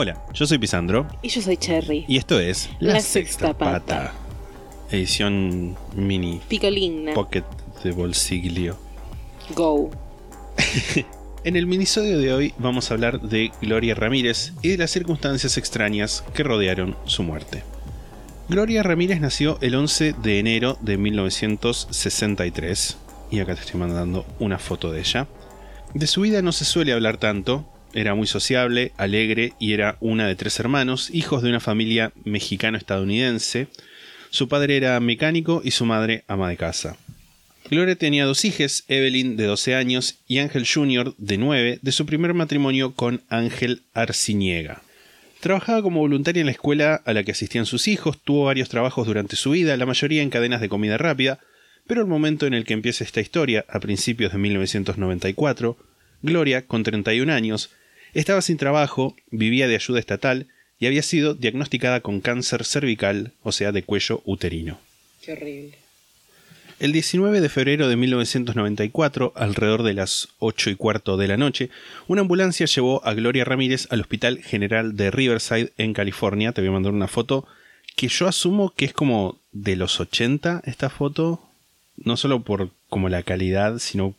Hola, yo soy Pisandro Y yo soy Cherry. y esto es La Sexta Pata. Edición mini Picolina. pocket de bolsillo. Go. En el minisodio de hoy vamos a hablar de Gloria Ramírez y de las circunstancias extrañas que rodearon su muerte. Gloria Ramírez nació el 11 de enero de 1963 y acá te estoy mandando una foto de ella. De su vida no se suele hablar tanto, era muy sociable, alegre y era una de tres hermanos, hijos de una familia mexicano-estadounidense. Su padre era mecánico y su madre ama de casa. Gloria tenía dos hijas, Evelyn de 12 años y Ángel Jr. de 9, de su primer matrimonio con Ángel Arciniega. Trabajaba como voluntaria en la escuela a la que asistían sus hijos, tuvo varios trabajos durante su vida, la mayoría en cadenas de comida rápida, pero el momento en el que empieza esta historia, a principios de 1994, Gloria, con 31 años, estaba sin trabajo, vivía de ayuda estatal y había sido diagnosticada con cáncer cervical, o sea, de cuello uterino. Qué horrible. El 19 de febrero de 1994, alrededor de las 8 y cuarto de la noche, una ambulancia llevó a Gloria Ramírez al Hospital General de Riverside en California. Te voy a mandar una foto que yo asumo que es como de los 80 esta foto, no solo por como la calidad, sino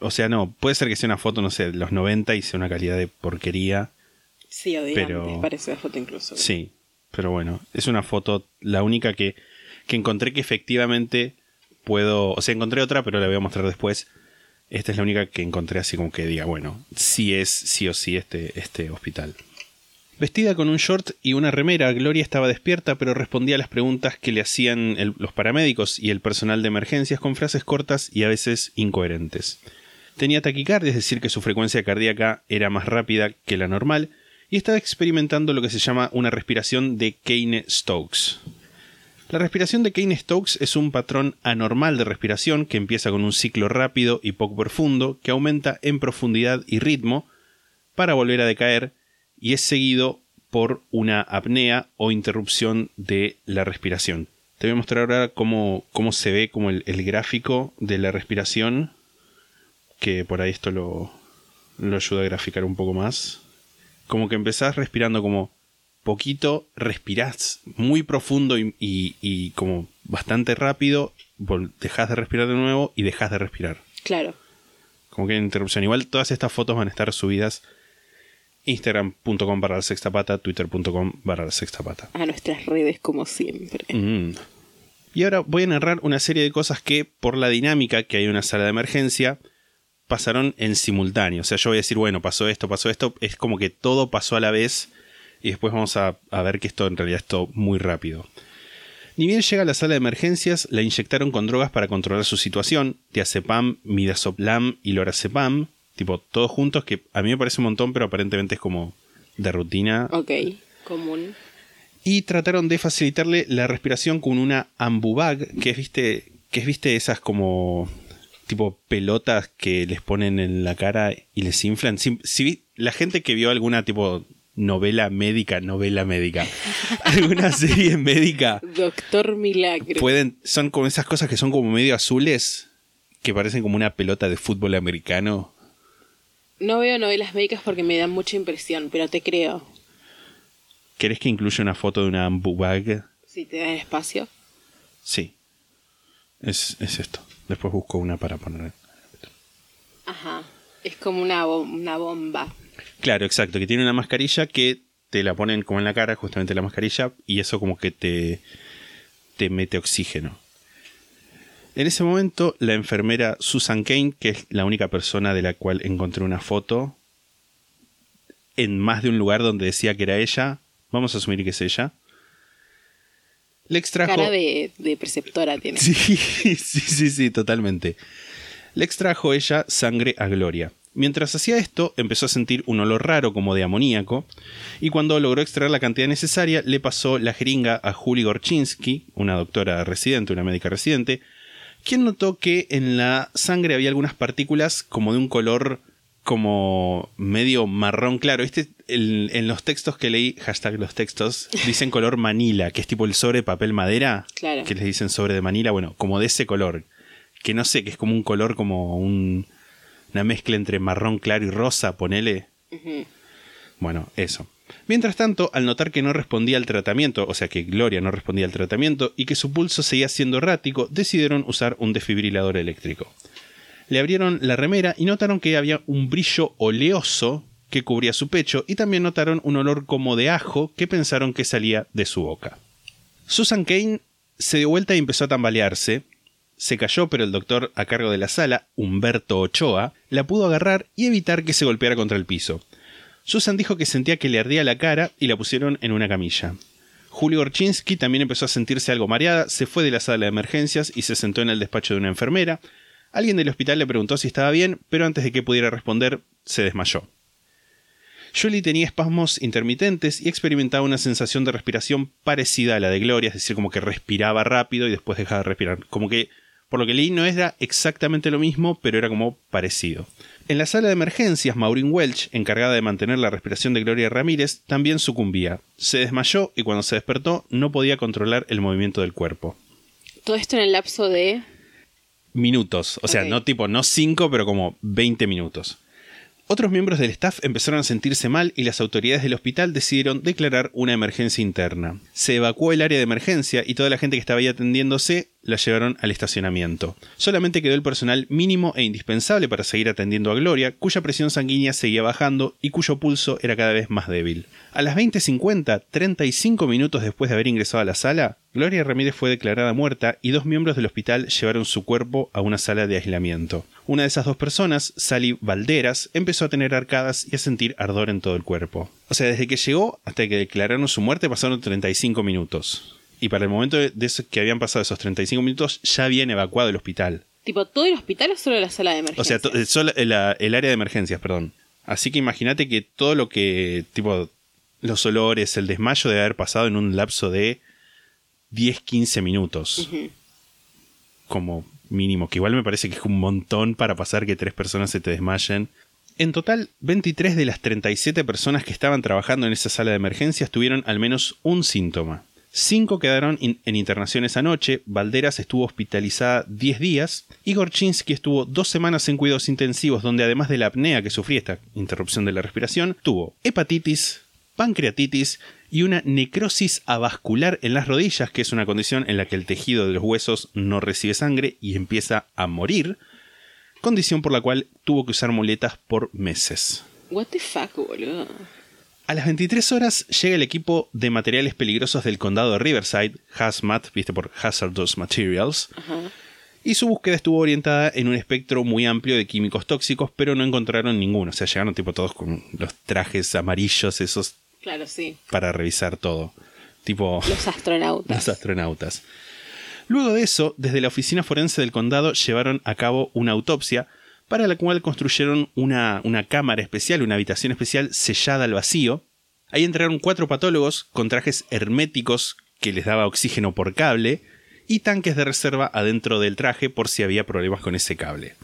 o sea, no, puede ser que sea una foto, no sé, de los 90 y sea una calidad de porquería. Sí, o de Pero- antes, parece la foto incluso. Sí, pero bueno, es una foto, la única que, que encontré que efectivamente puedo, o sea, encontré otra, pero la voy a mostrar después. Esta es la única que encontré así como que diga, bueno, sí es sí o sí este, este hospital. Vestida con un short y una remera, Gloria estaba despierta, pero respondía a las preguntas que le hacían el- los paramédicos y el personal de emergencias con frases cortas y a veces incoherentes. Tenía taquicardia, es decir, que su frecuencia cardíaca era más rápida que la normal, y estaba experimentando lo que se llama una respiración de Kane-Stokes. La respiración de Kane-Stokes es un patrón anormal de respiración que empieza con un ciclo rápido y poco profundo que aumenta en profundidad y ritmo para volver a decaer y es seguido por una apnea o interrupción de la respiración. Te voy a mostrar ahora cómo, cómo se ve como el, el gráfico de la respiración, que por ahí esto lo, lo ayuda a graficar un poco más. Como que empezás respirando como poquito, respirás muy profundo y, y- y como bastante rápido, dejás de respirar de nuevo y dejas de respirar. Claro. Como que hay interrupción. Igual todas estas fotos van a estar subidas instagram.com barra la sexta pata, twitter.com barra la sexta pata. A nuestras redes, como siempre. Mm. Y ahora voy a narrar una serie de cosas que, por la dinámica que hay una sala de emergencia, pasaron en simultáneo. O sea, yo voy a decir, bueno, pasó esto, pasó esto. Es como que todo pasó a la vez. Y después vamos a, a ver que esto en realidad es todo muy rápido. Ni bien llega a la sala de emergencias, la inyectaron con drogas para controlar su situación, diazepam, midazolam y lorazepam, tipo todos juntos, que a mí me parece un montón, pero aparentemente es como de rutina. Ok. Común. Y trataron de facilitarle la respiración con una ambubag, que es, viste, que es, viste, esas como tipo pelotas que les ponen en la cara y les inflan. Si, la gente que vio alguna tipo novela médica, novela médica, alguna serie médica, Doctor Milagro. pueden, son como esas cosas que son como medio azules, que parecen como una pelota de fútbol americano. No veo novelas médicas porque me dan mucha impresión, pero te creo. ¿Querés que incluya una foto de una ambubag? Si te dan espacio. Sí. Es, es esto. Después busco una para poner. Ajá. Es como una, una bomba. Claro, exacto, que tiene una mascarilla que te la ponen como en la cara, justamente la mascarilla, y eso como que te, te mete oxígeno. En ese momento, la enfermera Susan Kane, que es la única persona de la cual encontré una foto, en más de un lugar donde decía que era ella, vamos a asumir que es ella, le extrajo... Cara de, de preceptora tiene. Sí, sí, sí, sí, totalmente. Le extrajo ella sangre a Gloria. Mientras hacía esto, empezó a sentir un olor raro como de amoníaco, y cuando logró extraer la cantidad necesaria, le pasó la jeringa a Julie Gorchinsky, una doctora residente, una médica residente, quien notó que en la sangre había algunas partículas como de un color como medio marrón claro. Este, el- en los textos que leí, hashtag los textos, dicen color manila, que es tipo el sobre papel madera, Claro. que les dicen sobre de manila, bueno, como de ese color, que no sé, que es como un color como un, una mezcla entre marrón claro y rosa, ponele. Bueno, eso. Mientras tanto, al notar que no respondía al tratamiento, o sea que Gloria no respondía al tratamiento y que su pulso seguía siendo errático, decidieron usar un desfibrilador eléctrico. Le abrieron la remera y notaron que había un brillo oleoso que cubría su pecho y también notaron un olor como de ajo que pensaron que salía de su boca. Susan Kane se dio vuelta y empezó a tambalearse. Se cayó, pero el doctor a cargo de la sala, Humberto Ochoa, la pudo agarrar y evitar que se golpeara contra el piso. Susan dijo que sentía que le ardía la cara y la pusieron en una camilla. Julio Orchinsky también empezó a sentirse algo mareada, se fue de la sala de emergencias y se sentó en el despacho de una enfermera. Alguien del hospital le preguntó si estaba bien, pero antes de que pudiera responder, se desmayó. Julie tenía espasmos intermitentes y experimentaba una sensación de respiración parecida a la de Gloria, es decir, como que respiraba rápido y después dejaba de respirar. Como que, por lo que leí, no era exactamente lo mismo, pero era como parecido. En la sala de emergencias, Maureen Welch, encargada de mantener la respiración de Gloria Ramírez, también sucumbía. Se desmayó y cuando se despertó no podía controlar el movimiento del cuerpo. Todo esto en el lapso de. Minutos, o sea, no tipo, no 5, pero como 20 minutos. Otros miembros del staff empezaron a sentirse mal y las autoridades del hospital decidieron declarar una emergencia interna. Se evacuó el área de emergencia y toda la gente que estaba ahí atendiéndose la llevaron al estacionamiento. Solamente quedó el personal mínimo e indispensable para seguir atendiendo a Gloria, cuya presión sanguínea seguía bajando y cuyo pulso era cada vez más débil. A las 20.50, 35 minutos después de haber ingresado a la sala, Gloria Ramírez fue declarada muerta y dos miembros del hospital llevaron su cuerpo a una sala de aislamiento. Una de esas dos personas, Sally Valderas, empezó a tener arcadas y a sentir ardor en todo el cuerpo. O sea, desde que llegó hasta que declararon su muerte pasaron 35 minutos. Y para el momento de eso que habían pasado esos 35 minutos ya habían evacuado el hospital. Tipo, ¿todo el hospital o solo la sala de O emergencia? sea, eh, solo el, la- el área de emergencias, perdón. Así que imagínate que todo lo que, tipo, los olores, el desmayo debe haber pasado en un lapso de 10-15 minutos. Como mínimo, que igual me parece que es un montón para pasar que tres personas se te desmayen. En total, 23 de las 37 personas que estaban trabajando en esa sala de emergencias tuvieron al menos un síntoma. Cinco quedaron en internación esa noche, Valderas estuvo hospitalizada 10 días y Gorchinsky estuvo dos semanas en cuidados intensivos donde además de la apnea que sufría esta interrupción de la respiración, tuvo hepatitis, pancreatitis y una necrosis avascular en las rodillas, que es una condición en la que el tejido de los huesos no recibe sangre y empieza a morir, condición por la cual tuvo que usar muletas por meses. What the fuck, boludo. A las 23 horas llega el equipo de materiales peligrosos del condado de Riverside, HAZMAT, viste por Hazardous Materials, y su búsqueda estuvo orientada en un espectro muy amplio de químicos tóxicos, pero no encontraron ninguno. O sea, llegaron tipo todos con los trajes amarillos, esos Claro, sí. para revisar todo. Tipo Los astronautas. los astronautas. Luego de eso, desde la oficina forense del condado llevaron a cabo una autopsia para la cual construyeron una, cámara especial, una habitación especial sellada al vacío. Ahí entraron cuatro patólogos con trajes herméticos que les daba oxígeno por cable y tanques de reserva adentro del traje por si había problemas con ese cable.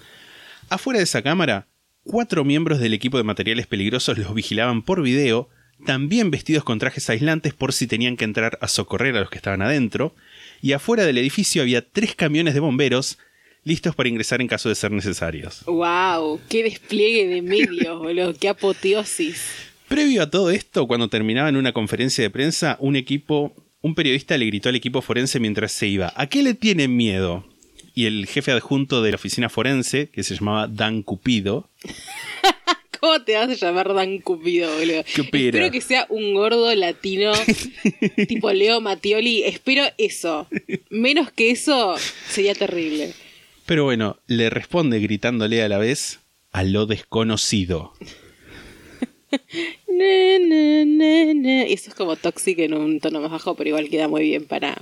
Afuera de esa cámara, cuatro miembros del equipo de materiales peligrosos los vigilaban por video, también vestidos con trajes aislantes por si tenían que entrar a socorrer a los que estaban adentro, y afuera del edificio había tres camiones de bomberos listos para ingresar en caso de ser necesarios. Wow, qué despliegue de medios, boludo. Qué apoteosis. Previo a todo esto, cuando terminaba en una conferencia de prensa, un equipo, un periodista le gritó al equipo forense mientras se iba, ¿a qué le tienen miedo? Y el jefe adjunto de la oficina forense, que se llamaba Dan Cupido, ¿Cómo te vas a llamar Dan Cupido, boludo? Cupido. Espero que sea un gordo latino tipo Leo Mattioli. Espero eso. Menos que eso sería terrible. Pero bueno, le responde gritándole a la vez a lo desconocido. Ne, ne. Eso es como Toxic en un tono más bajo, pero igual queda muy bien para,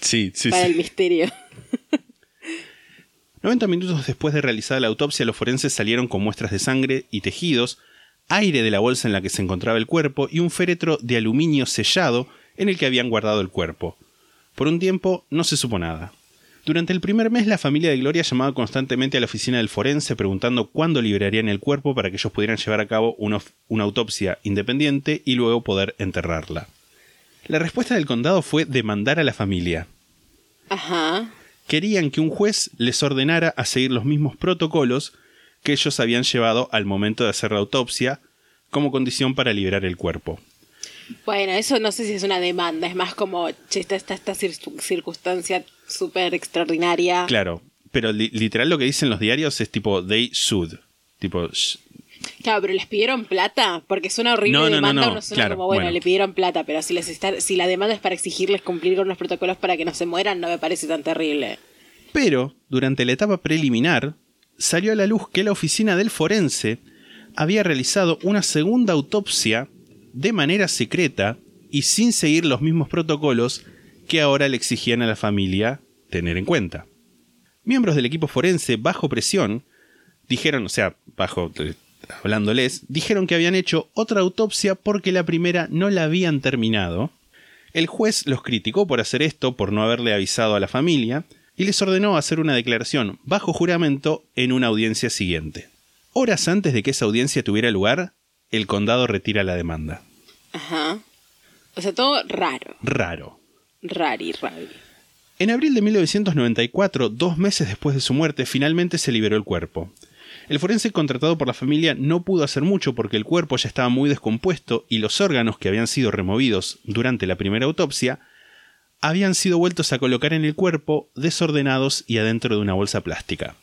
Sí, sí, para sí. el misterio. 90 minutos después de realizada la autopsia, los forenses salieron con muestras de sangre y tejidos, aire de la bolsa en la que se encontraba el cuerpo y un féretro de aluminio sellado en el que habían guardado el cuerpo. Por un tiempo no se supo nada. Durante el primer mes la familia de Gloria llamaba constantemente a la oficina del forense preguntando cuándo liberarían el cuerpo para que ellos pudieran llevar a cabo una, una autopsia independiente y luego poder enterrarla. La respuesta del condado fue demandar a la familia. Ajá. Querían que un juez les ordenara a seguir los mismos protocolos que ellos habían llevado al momento de hacer la autopsia como condición para liberar el cuerpo. Bueno, eso no sé si es una demanda, es más como, che, está esta, esta cir- circunstancia súper extraordinaria. Claro, pero li- literal lo que dicen los diarios es tipo they should. Tipo, Claro, pero les pidieron plata, porque suena horrible No, no, no, demanda, no, uno suena claro, como, bueno, bueno. le pidieron plata, pero si les está, si la demanda es para exigirles cumplir con los protocolos para que no se mueran, no me parece tan terrible. Pero, durante la etapa preliminar, salió a la luz que la oficina del forense había realizado una segunda autopsia de manera secreta y sin seguir los mismos protocolos que ahora le exigían a la familia tener en cuenta. Miembros del equipo forense, bajo presión, dijeron, o sea, bajo eh, hablándoles, dijeron que habían hecho otra autopsia porque la primera no la habían terminado. El juez los criticó por hacer esto, por no haberle avisado a la familia, y les ordenó hacer una declaración bajo juramento en una audiencia siguiente. Horas antes de que esa audiencia tuviera lugar, el condado retira la demanda. Ajá. O sea, todo raro. Raro. Rari, rari. En abril de 1994, dos meses después de su muerte, finalmente se liberó el cuerpo. El forense contratado por la familia no pudo hacer mucho porque el cuerpo ya estaba muy descompuesto y los órganos que habían sido removidos durante la primera autopsia habían sido vueltos a colocar en el cuerpo desordenados y adentro de una bolsa plástica.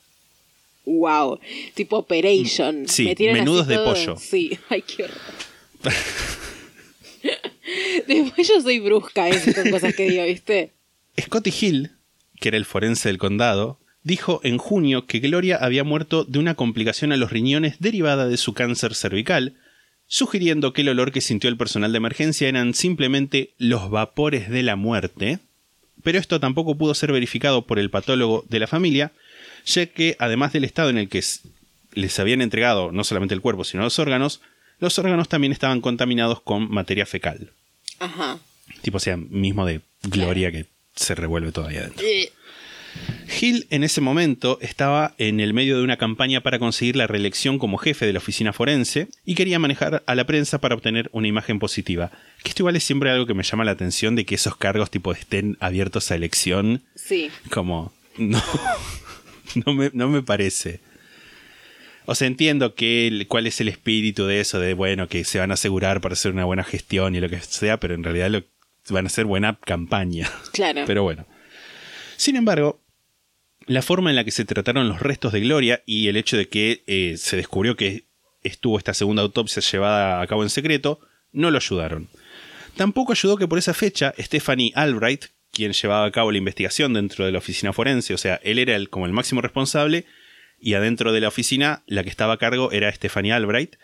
Wow. Tipo Operation. Mm, sí, menudos de todo- pollo. Sí, ay, qué horror. Después yo soy brusca eso con cosas que digo, ¿viste? Scotty Hill, que era el forense del condado, dijo en junio que Gloria había muerto de una complicación a los riñones derivada de su cáncer cervical, sugiriendo que el olor que sintió el personal de emergencia eran simplemente los vapores de la muerte, pero esto tampoco pudo ser verificado por el patólogo de la familia, ya que además del estado en el que les habían entregado no solamente el cuerpo, sino los órganos, los órganos también estaban contaminados con materia fecal, Ajá. tipo o sea, mismo de Gloria que se revuelve todavía adentro. Eh, Hill en ese momento estaba en el medio de una campaña para conseguir la reelección como jefe de la oficina forense y quería manejar a la prensa para obtener una imagen positiva. Que esto igual es siempre algo que me llama la atención de que esos cargos tipo estén abiertos a elección. Sí. Como no no me, no me parece. O sea, entiendo que el- cuál es el espíritu de eso, de bueno, que se van a asegurar para hacer una buena gestión y lo que sea, pero en realidad lo, van a hacer buena campaña. Claro. Pero bueno. Sin embargo, la forma en la que se trataron los restos de Gloria y el hecho de que eh, se descubrió que estuvo esta segunda autopsia llevada a cabo en secreto, no lo ayudaron. Tampoco ayudó que por esa fecha Stephanie Albright, quien llevaba a cabo la investigación dentro de la oficina forense, o sea, él era el, como el máximo responsable, y adentro de la oficina la que estaba a cargo era Stephanie Albright,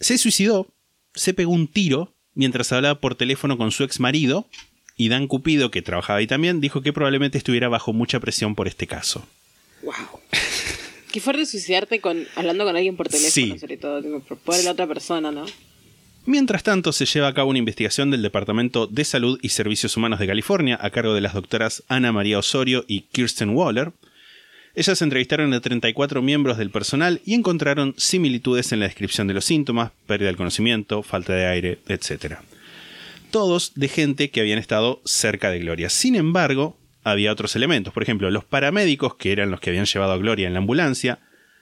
se suicidó, se pegó un tiro mientras hablaba por teléfono con su ex marido, y Dan Cupido, que trabajaba ahí también, dijo que probablemente estuviera bajo mucha presión por este caso. Wow. Qué fuerte suicidarte con, hablando con alguien por teléfono, Sí. sobre todo, por la otra persona, ¿no? Mientras tanto, se lleva a cabo una investigación del Departamento de Salud y Servicios Humanos de California a cargo de las doctoras Ana María Osorio y Kirsten Waller. Ellas entrevistaron a 34 miembros del personal y encontraron similitudes en la descripción de los síntomas, pérdida del conocimiento, falta de aire, etc. Todos de gente que habían estado cerca de Gloria. Sin embargo, había otros elementos. Por ejemplo, los paramédicos, que eran los que habían llevado a Gloria en la ambulancia,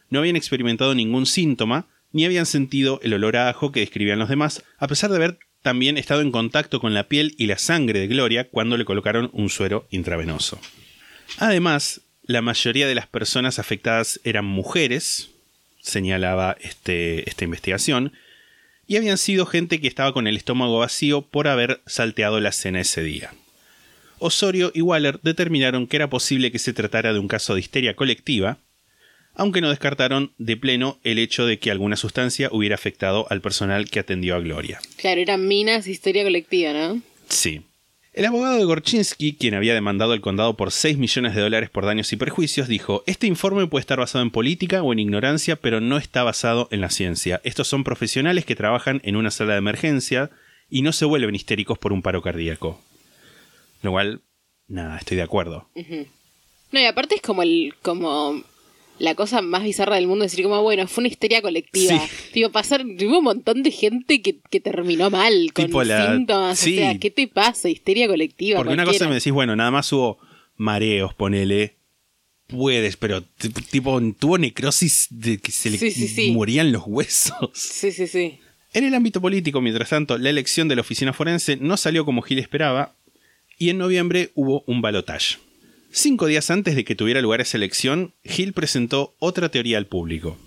no habían experimentado ningún síntoma, ni habían sentido el olor a ajo que describían los demás, a pesar de haber también estado en contacto con la piel y la sangre de Gloria cuando le colocaron un suero intravenoso. Además, la mayoría de las personas afectadas eran mujeres, señalaba este- esta investigación, y habían sido gente que estaba con el estómago vacío por haber salteado la cena ese día. Osorio y Waller determinaron que era posible que se tratara de un caso de histeria colectiva, aunque no descartaron de pleno el hecho de que alguna sustancia hubiera afectado al personal que atendió a Gloria. Claro, eran minas, histeria colectiva, ¿no? Sí. El abogado de Gorchinsky, quien había demandado al condado por 6 millones de dólares por daños y perjuicios, dijo, este informe puede estar basado en política o en ignorancia, pero no está basado en la ciencia. Estos son profesionales que trabajan en una sala de emergencia y no se vuelven histéricos por un paro cardíaco. Lo cual, nada, estoy de acuerdo. No, y aparte es como el, como la cosa más bizarra del mundo decir como, bueno, fue una histeria colectiva. Sí. Digo, pasar, hubo un montón de gente que, que terminó mal, con Tipo la- síntomas. sí. O sea, ¿qué te pasa? Histeria colectiva. Porque una cosa me decís, bueno, nada más hubo mareos, ponele. Puedes, pero tipo, tuvo necrosis de que se le sí. morían los huesos. Sí, sí, sí. En el ámbito político, mientras tanto, la elección de la oficina forense no salió como Gil esperaba y en noviembre hubo un balotaje. Cinco días antes de que tuviera lugar esa elección, Gil presentó otra teoría al público.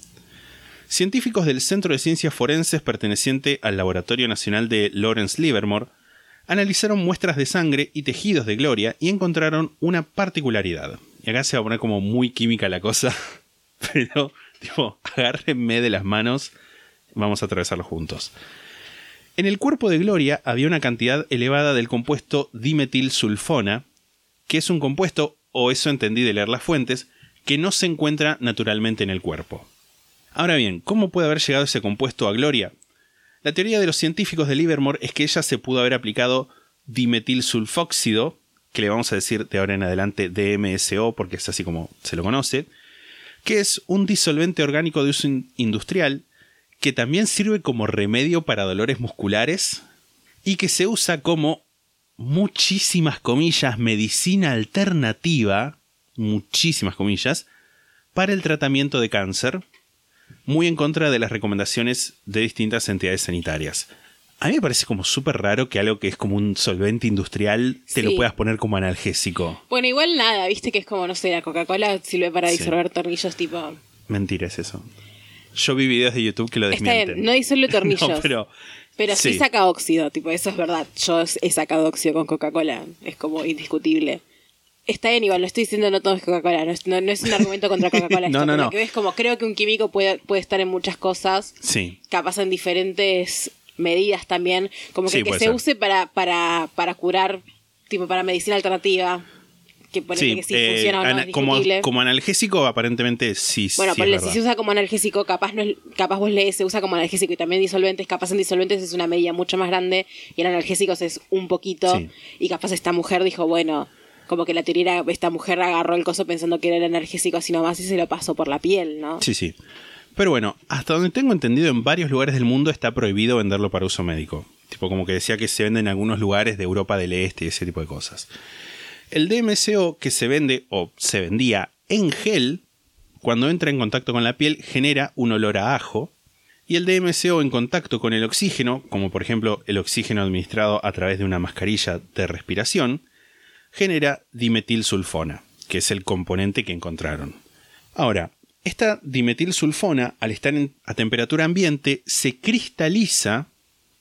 Científicos del Centro de Ciencias Forenses perteneciente al Laboratorio Nacional de Lawrence Livermore analizaron muestras de sangre y tejidos de Gloria y encontraron una particularidad. Y acá se va a poner como muy química la cosa, pero, tipo, agárrenme de las manos, vamos a atravesarlo juntos. En el cuerpo de Gloria había una cantidad elevada del compuesto dimetilsulfona, que es un compuesto, o eso entendí de leer las fuentes, que no se encuentra naturalmente en el cuerpo. Ahora bien, ¿cómo puede haber llegado ese compuesto a Gloria? La teoría de los científicos de Livermore es que ella se pudo haber aplicado dimetilsulfóxido, que le vamos a decir de ahora en adelante DMSO porque es así como se lo conoce, que es un disolvente orgánico de uso in- industrial que también sirve como remedio para dolores musculares y que se usa como muchísimas comillas medicina alternativa, muchísimas comillas, para el tratamiento de cáncer, muy en contra de las recomendaciones de distintas entidades sanitarias. A mí me parece como súper raro que algo que es como un solvente industrial te lo puedas poner como analgésico. Bueno, igual nada, viste que es como, no sé, la Coca-Cola sirve para Sí. disolver tornillos tipo... Mentira es eso. Yo vi videos de YouTube que lo Está desmienten. bien, no disuelve tornillos. No, pero Pero sí. Sí. saca óxido, tipo, eso es verdad. Yo he sacado óxido con Coca-Cola, es como indiscutible. Está bien, igual, no estoy diciendo no todo es Coca-Cola, no es, no- no es un argumento contra Coca-Cola. No, no, no. Que ves como creo que un químico puede, puede estar en muchas cosas, sí. capaz en diferentes medidas también, como que, Sí, que se ser. use para, para, para curar, tipo para medicina alternativa, que ponele Sí, que sí eh, funciona o no, es como, como analgésico aparentemente sí, Bueno, sí si se usa como analgésico, capaz no es, capaz vos lees, se usa como analgésico y también disolventes, capaz en disolventes es una medida mucho más grande y en analgésicos es un poquito Sí. y capaz esta mujer dijo, bueno, como que la teoría era, esta mujer agarró el coso pensando que era el analgésico así nomás y se lo pasó por la piel, ¿no? Sí, sí. Pero bueno, hasta donde tengo entendido, en varios lugares del mundo está prohibido venderlo para uso médico. Tipo, como que decía que se vende en algunos lugares de Europa del Este y ese tipo de cosas. El DMSO que se vende o se vendía en gel, cuando entra en contacto con la piel, genera un olor a ajo. Y el DMSO en contacto con el oxígeno, como por ejemplo el oxígeno administrado a través de una mascarilla de respiración, genera dimetilsulfona, que es el componente que encontraron. Ahora, esta dimetilsulfona, al estar a temperatura ambiente, se cristaliza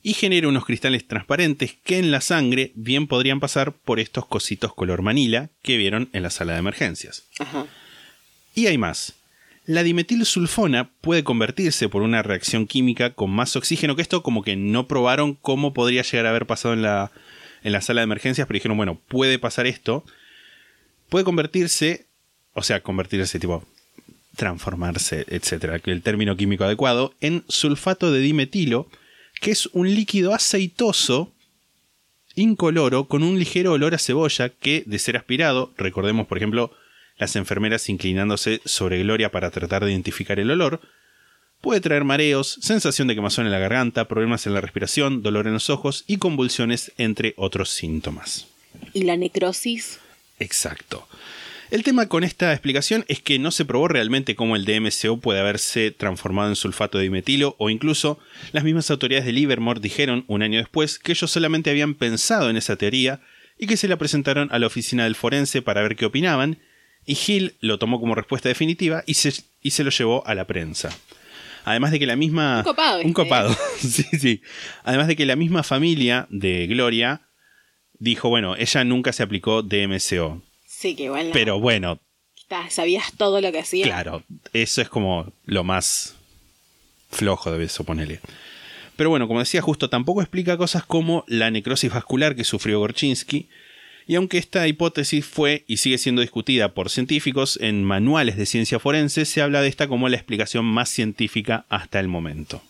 y genera unos cristales transparentes que en la sangre bien podrían pasar por estos cositos color manila que vieron en la sala de emergencias. Ajá. Y hay más. La dimetilsulfona puede convertirse por una reacción química con más oxígeno, que esto como que no probaron cómo podría llegar a haber pasado en la, en la sala de emergencias, pero dijeron, bueno, puede pasar esto. Puede convertirse, o sea, convertirse tipo transformarse, etcétera, el término químico adecuado, en sulfato de dimetilo, que es un líquido aceitoso incoloro con un ligero olor a cebolla que, de ser aspirado, recordemos por ejemplo las enfermeras inclinándose sobre Gloria para tratar de identificar el olor, puede traer mareos, sensación de quemazón en la garganta, problemas en la respiración, dolor en los ojos y convulsiones, entre otros síntomas. ¿Y la necrosis? Exacto. El tema con esta explicación es que no se probó realmente cómo el DMCO puede haberse transformado en sulfato de dimetilo o incluso las mismas autoridades de Livermore dijeron un año después que ellos solamente habían pensado en esa teoría y que se la presentaron a la oficina del forense para ver qué opinaban y Hill lo tomó como respuesta definitiva y se, y se lo llevó a la prensa. Además de que la misma... Un copado Un copado, sí, sí. Además de que la misma familia de Gloria dijo, bueno, ella nunca se aplicó DMCO. Sí, que igual no. Pero bueno, sabías todo lo que hacía. claro, eso es como lo más flojo de eso, ponele. Pero bueno, como decía justo, tampoco explica cosas como la necrosis vascular que sufrió Gorchinsky, y aunque esta hipótesis fue y sigue siendo discutida por científicos en manuales de ciencia forense, se habla de esta como la explicación más científica hasta el momento.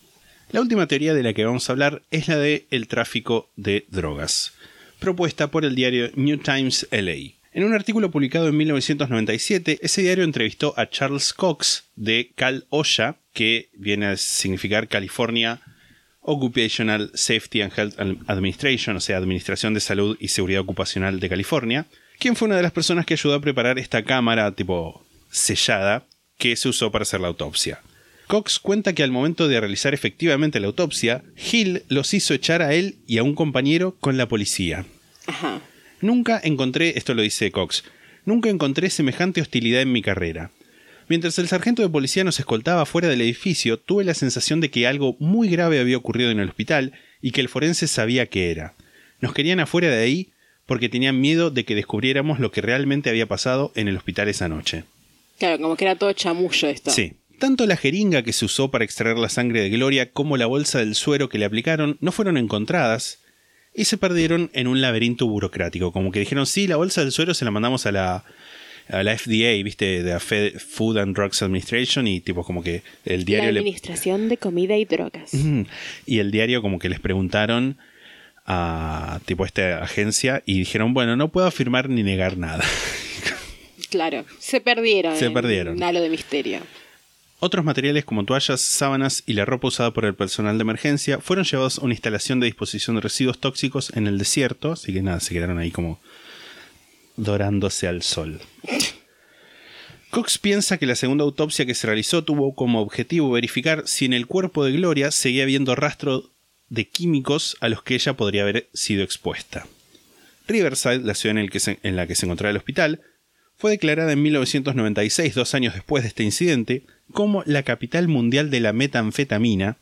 La última teoría de la que vamos a hablar es la de el tráfico de drogas, propuesta por el diario New Times LA. En un artículo publicado en 1997, ese diario entrevistó a Charles Cox de Cal OSHA, que viene a significar California Occupational Safety and Health Administration, o sea, Administración de Salud y Seguridad Ocupacional de California, quien fue una de las personas que ayudó a preparar esta cámara tipo sellada que se usó para hacer la autopsia. Cox cuenta que al momento de realizar efectivamente la autopsia, Hill los hizo echar a él y a un compañero con la policía. Ajá. Nunca encontré, esto lo dice Cox, nunca encontré semejante hostilidad en mi carrera. Mientras el sargento de policía nos escoltaba fuera del edificio, tuve la sensación de que algo muy grave había ocurrido en el hospital y que el forense sabía qué era. Nos querían afuera de ahí porque tenían miedo de que descubriéramos lo que realmente había pasado en el hospital esa noche. Claro, como que era todo chamullo esto. Sí. Tanto la jeringa que se usó para extraer la sangre de Gloria como la bolsa del suero que le aplicaron no fueron encontradas y se perdieron en un laberinto burocrático. Como que dijeron, sí, la bolsa del suero se la mandamos a la, a la FDA, viste, de la Fed- Food and Drugs Administration y tipo como que el La diario le... Administración de Comida y Drogas. Y el diario como que les preguntaron a tipo esta agencia y dijeron, bueno, no puedo afirmar ni negar nada. Claro, se perdieron. Se perdieron. Halo de misterio. Otros materiales como toallas, sábanas y la ropa usada por el personal de emergencia fueron llevados a una instalación de disposición de residuos tóxicos en el desierto, así que nada, se quedaron ahí como dorándose al sol. Cox piensa que la segunda autopsia que se realizó tuvo como objetivo verificar si en el cuerpo de Gloria seguía habiendo rastro de químicos a los que ella podría haber sido expuesta. Riverside, la ciudad en, el que se- la que se encontraba el hospital, fue declarada en 1996, dos años después de este incidente, como la capital mundial de la metanfetamina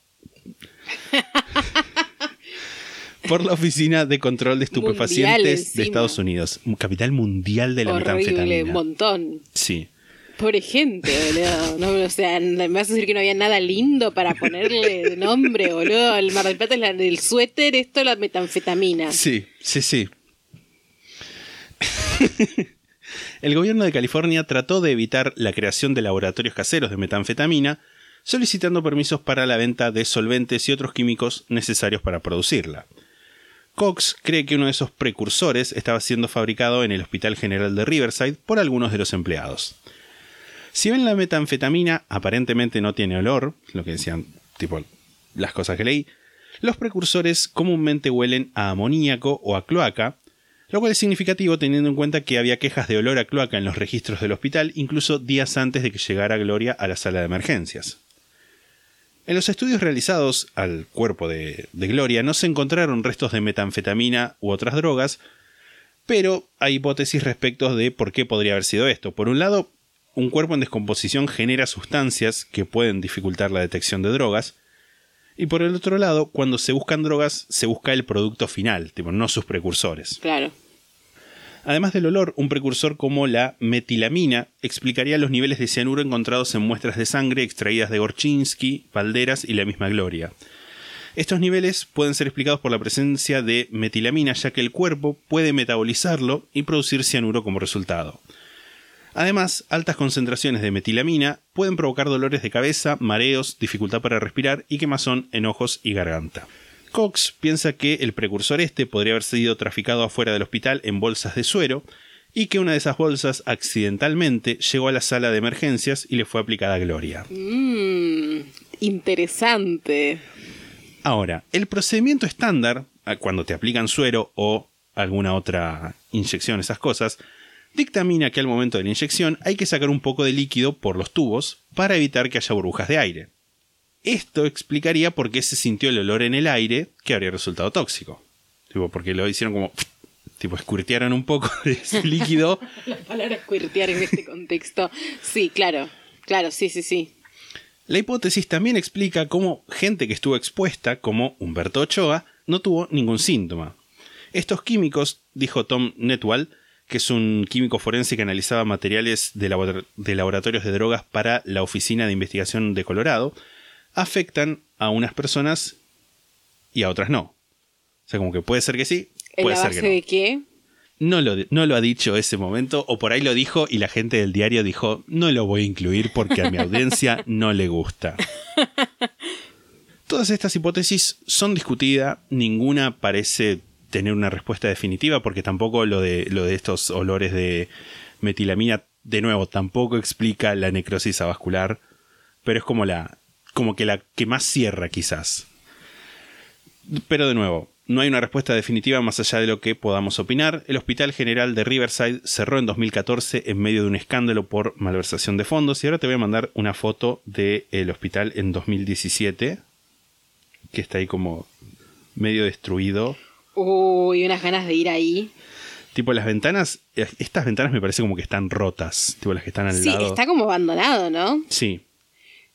por la Oficina de Control de Estupefacientes Mundial de encima. Estados Unidos. Capital mundial de la Horrible, un metanfetamina. montón. Sí. Pobre gente, boludo. No, o sea, me vas a decir que no había nada lindo para ponerle de nombre, boludo. El Mar del Plata es la del suéter, esto la metanfetamina. Sí, sí, sí. El gobierno de California trató de evitar la creación de laboratorios caseros de metanfetamina, solicitando permisos para la venta de solventes y otros químicos necesarios para producirla. Cox cree que uno de esos precursores estaba siendo fabricado en el Hospital General de Riverside por algunos de los empleados. Si bien la metanfetamina aparentemente no tiene olor, lo que decían tipo las cosas que leí, los precursores comúnmente huelen a amoníaco o a cloaca, lo cual es significativo teniendo en cuenta que había quejas de olor a cloaca en los registros del hospital incluso días antes de que llegara Gloria a la sala de emergencias. En los estudios realizados al cuerpo de, Gloria no se encontraron restos de metanfetamina u otras drogas, pero hay hipótesis respecto de por qué podría haber sido esto. Por un lado, un cuerpo en descomposición genera sustancias que pueden dificultar la detección de drogas, y por el otro lado, cuando se buscan drogas, se busca el producto final, tipo, no sus precursores. Claro. Además del olor, un precursor como la metilamina explicaría los niveles de cianuro encontrados en muestras de sangre extraídas de Gorchinsky, Valderas y la misma Gloria. Estos niveles pueden ser explicados por la presencia de metilamina, ya que el cuerpo puede metabolizarlo y producir cianuro como resultado. Además, altas concentraciones de metilamina pueden provocar dolores de cabeza, mareos, dificultad para respirar y quemazón en ojos y garganta. Cox piensa que el precursor este podría haber sido traficado afuera del hospital en bolsas de suero y que una de esas bolsas accidentalmente llegó a la sala de emergencias y le fue aplicada a Gloria. Mmm, interesante. Ahora, el procedimiento estándar, a- cuando te aplican suero o alguna otra inyección, esas cosas, dictamina que al momento de la inyección hay que sacar un poco de líquido por los tubos para evitar que haya burbujas de aire. Esto explicaría por qué se sintió el olor en el aire que habría resultado tóxico. Tipo, porque lo hicieron como... Tipo, escurtearon un poco de ese líquido La palabra squirtear en este contexto. Sí, claro. Claro, sí, sí, sí. La hipótesis también explica cómo gente que estuvo expuesta, como Humberto Ochoa, no tuvo ningún síntoma. Estos químicos, dijo Tom Netwall, que es un químico forense que analizaba materiales de laboratorios de drogas para la Oficina de Investigación de Colorado, afectan a unas personas y a otras no. O sea, como que puede ser que sí, ¿En puede ser que no. de qué? No lo, no lo ha dicho ese momento, o por ahí lo dijo y la gente del diario dijo, no lo voy a incluir porque a mi audiencia no le gusta. Todas estas hipótesis son discutidas, ninguna parece tener una respuesta definitiva porque tampoco lo de, lo de estos olores de metilamina, de nuevo, tampoco explica la necrosis avascular, pero es como la como que la que más cierra quizás. Pero de nuevo, no hay una respuesta definitiva más allá de lo que podamos opinar. El Hospital General de Riverside cerró en 2014 en medio de un escándalo por malversación de fondos y ahora te voy a mandar una foto del hospital en 2017 que está ahí como medio destruido. Uy, unas ganas de ir ahí. Tipo las ventanas, eh, estas ventanas me parece como que están rotas, tipo las que están al Sí, lado. está como abandonado, ¿no? Sí,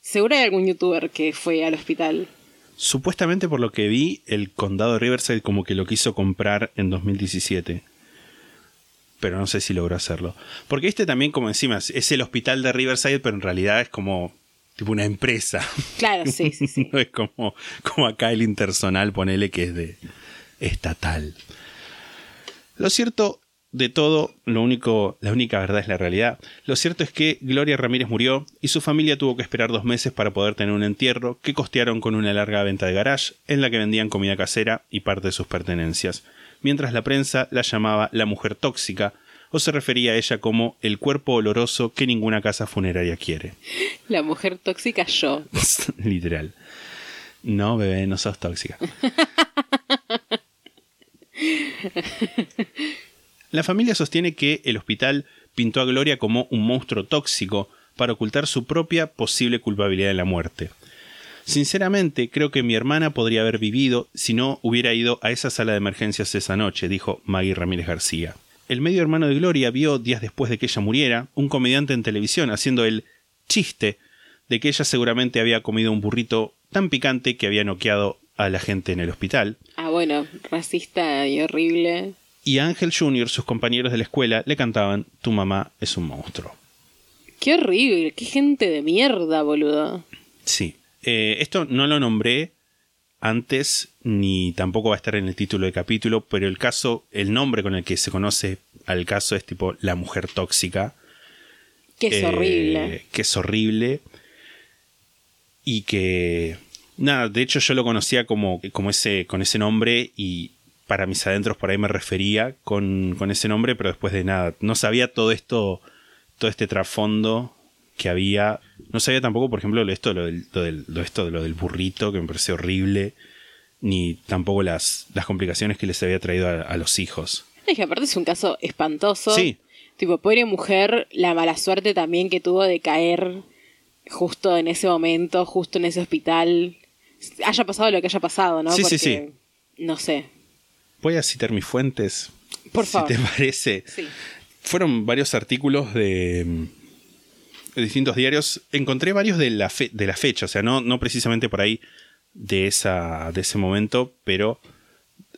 Seguro hay algún youtuber que fue al hospital. Supuestamente por lo que vi, el condado de Riverside como que lo quiso comprar en 2017. Pero no sé si logró hacerlo. Porque este también, como encima, es el hospital de Riverside, pero en realidad es como tipo una empresa. Claro, sí, sí, sí. no es como, como acá el Intersonal, ponele que es de estatal. Lo cierto de todo, lo único, la única verdad es la realidad. Lo cierto es que Gloria Ramírez murió y su familia tuvo que esperar dos meses para poder tener un entierro que costearon con una larga venta de garage en la que vendían comida casera y parte de sus pertenencias, mientras la prensa la llamaba la mujer tóxica o se refería a ella como el cuerpo oloroso que ninguna casa funeraria quiere. La mujer tóxica yo. Literal. No, bebé, no sos tóxica. La familia sostiene que el hospital pintó a Gloria como un monstruo tóxico para ocultar su propia posible culpabilidad en la muerte. Sinceramente, creo que mi hermana podría haber vivido si no hubiera ido a esa sala de emergencias esa noche, dijo Maggie Ramírez García. El medio hermano de Gloria vio, días después de que ella muriera, un comediante en televisión haciendo el chiste de que ella seguramente había comido un burrito tan picante que había noqueado a la gente en el hospital. Ah, bueno, racista y horrible. Y Ángel Jr., sus compañeros de la escuela, le cantaban Tu mamá es un monstruo. Qué horrible, qué gente de mierda, boludo. Sí. Eh, esto no lo nombré antes, ni tampoco va a estar en el título del capítulo, pero el caso, el nombre con el que se conoce al caso es tipo La mujer tóxica. Que es Eh, horrible. Que es horrible. Y que. Nada, de hecho yo lo conocía como, como ese, con ese nombre y para mis adentros por ahí me refería con, con ese nombre, pero después de nada. No sabía todo esto, todo este trasfondo que había. No sabía tampoco, por ejemplo, lo, esto, lo, del, lo, del, lo esto, lo del burrito, que me pareció horrible. Ni tampoco las, las complicaciones que les había traído a, a los hijos. Es que aparte es un caso espantoso. Sí. Tipo, pobre mujer, la mala suerte también que tuvo de caer justo en ese momento, justo en ese hospital. Haya pasado lo que haya pasado, ¿no? Sí, sí, Porque, sí. No sé. Voy a citar mis fuentes. Por favor. Si te parece. Sí. Fueron varios artículos de, de distintos diarios. Encontré varios de la, fe- de la fecha, o sea, no, no precisamente por ahí de, esa, de ese momento, pero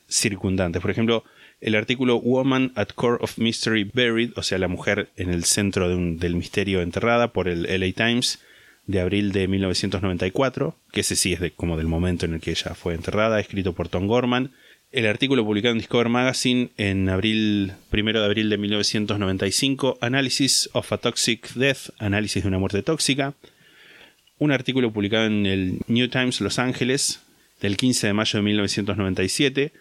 circundantes. Por ejemplo, el artículo Woman at Core of Mystery Buried, o sea, la mujer en el centro de un- del misterio enterrada, por el LA Times, de abril de 1994, que ese sí es de, como del momento en el que ella fue enterrada, escrito por Tom Gorman. El artículo publicado en Discover Magazine en abril, primero de abril de 1995, Analysis of a Toxic Death, análisis de una muerte tóxica. Un artículo publicado en el New Times Los Ángeles del 15 de mayo de 1997,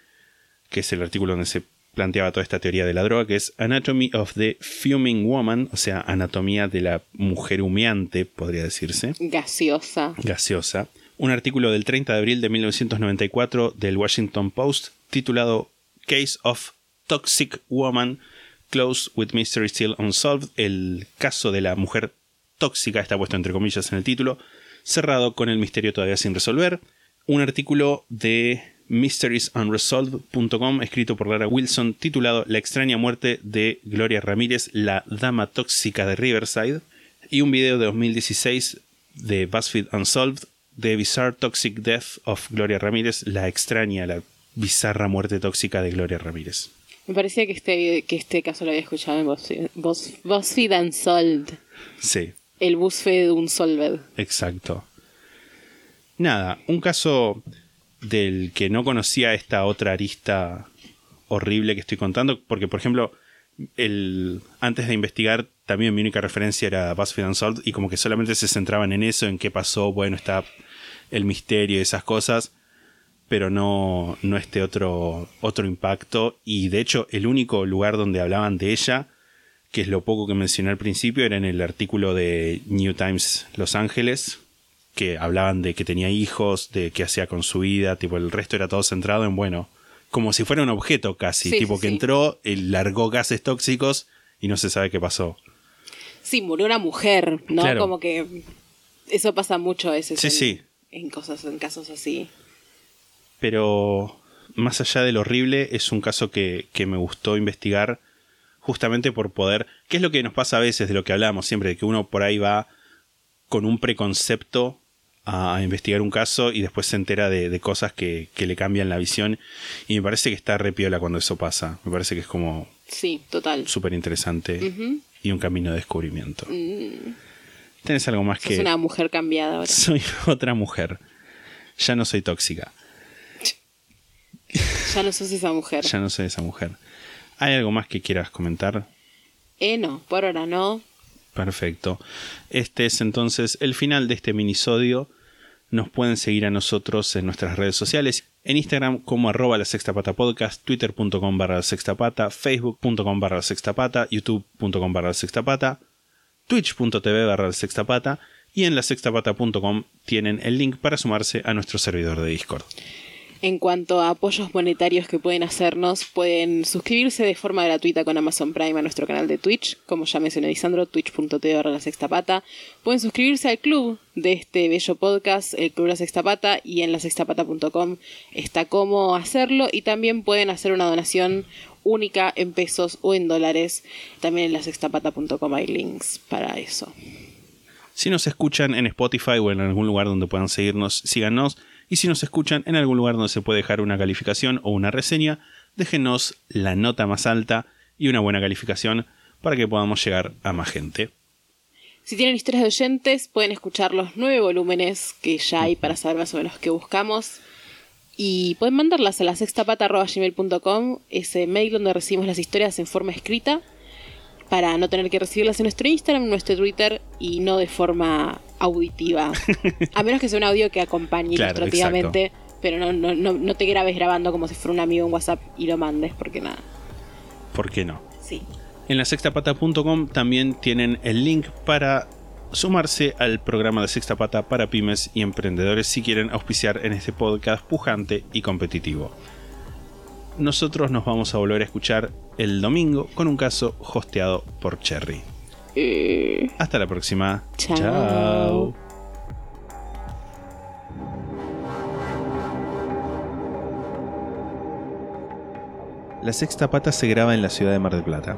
que es el artículo donde se planteaba toda esta teoría de la droga, que es Anatomy of the Fuming Woman, o sea, anatomía de la mujer humeante, podría decirse Gaseosa. gaseosa, un artículo del 30 de abril de 1994 del Washington Post titulado Case of Toxic Woman Close with Mystery Still Unsolved, el caso de la mujer tóxica, está puesto entre comillas en el título, cerrado con el misterio todavía sin resolver, un artículo de mysteriesunresolved.com escrito por Lara Wilson titulado La extraña muerte de Gloria Ramírez, la dama tóxica de Riverside, y un video de 2016 de BuzzFeed Unsolved, The Bizarre Toxic Death of Gloria Ramírez, la extraña, la bizarra muerte tóxica de Gloria Ramírez. Me parecía que este, que este caso lo había escuchado en BuzzFeed, Buzz- BuzzFeed Unsolved. Sí, El BuzzFeed Unsolved. exacto. Nada, un caso del que no conocía esta otra arista horrible que estoy contando, porque por ejemplo, el, antes de investigar también mi única referencia era BuzzFeed Unsolved y como que solamente se centraban en eso, en qué pasó, bueno, está el misterio y esas cosas, pero no, no este otro, otro impacto. Y de hecho, el único lugar donde hablaban de ella, que es lo poco que mencioné al principio, era en el artículo de New Times Los Ángeles, que hablaban de que tenía hijos, de qué hacía con su vida, tipo el resto era todo centrado en, bueno, como si fuera un objeto casi, Sí, tipo sí, que sí. entró, él largó gases tóxicos y no se sabe qué pasó. Sí, murió una mujer, ¿no? Claro. Como que eso pasa mucho a veces Sí, en, sí. En cosas, en casos así. pero más allá del horrible, es un caso que, que me gustó investigar justamente por poder, que es lo que nos pasa a veces de lo que hablamos siempre, de que uno por ahí va con un preconcepto a investigar un caso y después se entera de, de cosas que, que le cambian la visión y me parece que está repiola cuando eso pasa, me parece que es como Sí, total. súper interesante y un camino de descubrimiento. Mm, ¿Tenés algo más sos que... una mujer cambiada ahora. Soy otra mujer. Ya no soy tóxica. Ya no sos esa mujer. Ya no soy esa mujer. ¿Hay algo más que quieras comentar? Eh, no, por ahora no. Perfecto. Este es entonces el final de este minisodio. Nos pueden seguir a nosotros en nuestras redes sociales. En Instagram como arroba la sexta pata podcast, twitter.com barra la sexta pata, facebook.com barra la sexta pata, youtube.com barra la sexta pata, twitch.tv barra la sexta pata y en la sextapata.com tienen el link para sumarse a nuestro servidor de Discord. En cuanto a apoyos monetarios que pueden hacernos, pueden suscribirse de forma gratuita con Amazon Prime a nuestro canal de Twitch, como ya mencionó Lisandro, twitch.tv barra la sexta pata. Pueden suscribirse al club de este bello podcast, el Club La Sexta Pata, y en lasextapata.com está cómo hacerlo, y también pueden hacer una donación única en pesos o en dólares. También en lasextapata.com hay links para eso. Si nos escuchan en Spotify o en algún lugar donde puedan seguirnos, síganos. Y si nos escuchan en algún lugar donde se puede dejar una calificación o una reseña, déjenos la nota más alta y una buena calificación para que podamos llegar a más gente. Si tienen historias de oyentes, pueden escuchar los nueve volúmenes que ya hay para saber más o menos qué buscamos. Y pueden mandarlas a la sextapata.gmail.com, ese mail donde recibimos las historias en forma escrita, para no tener que recibirlas en nuestro Instagram, en nuestro Twitter y no de forma auditiva. A menos que sea un audio que acompañe Claro, ilustrativamente, pero no, no, no, no te grabes grabando como si fuera un amigo en WhatsApp y lo mandes, porque nada. ¿Por qué no? Sí. En la sextapata.com también tienen el link para sumarse al programa de Sexta Pata para pymes y emprendedores si quieren auspiciar en este podcast pujante y competitivo. Nosotros nos vamos a volver a escuchar el domingo con un caso hosteado por Cherry. Eh, Hasta la próxima. Chao. Chao. La sexta pata se graba en la ciudad de Mar del Plata.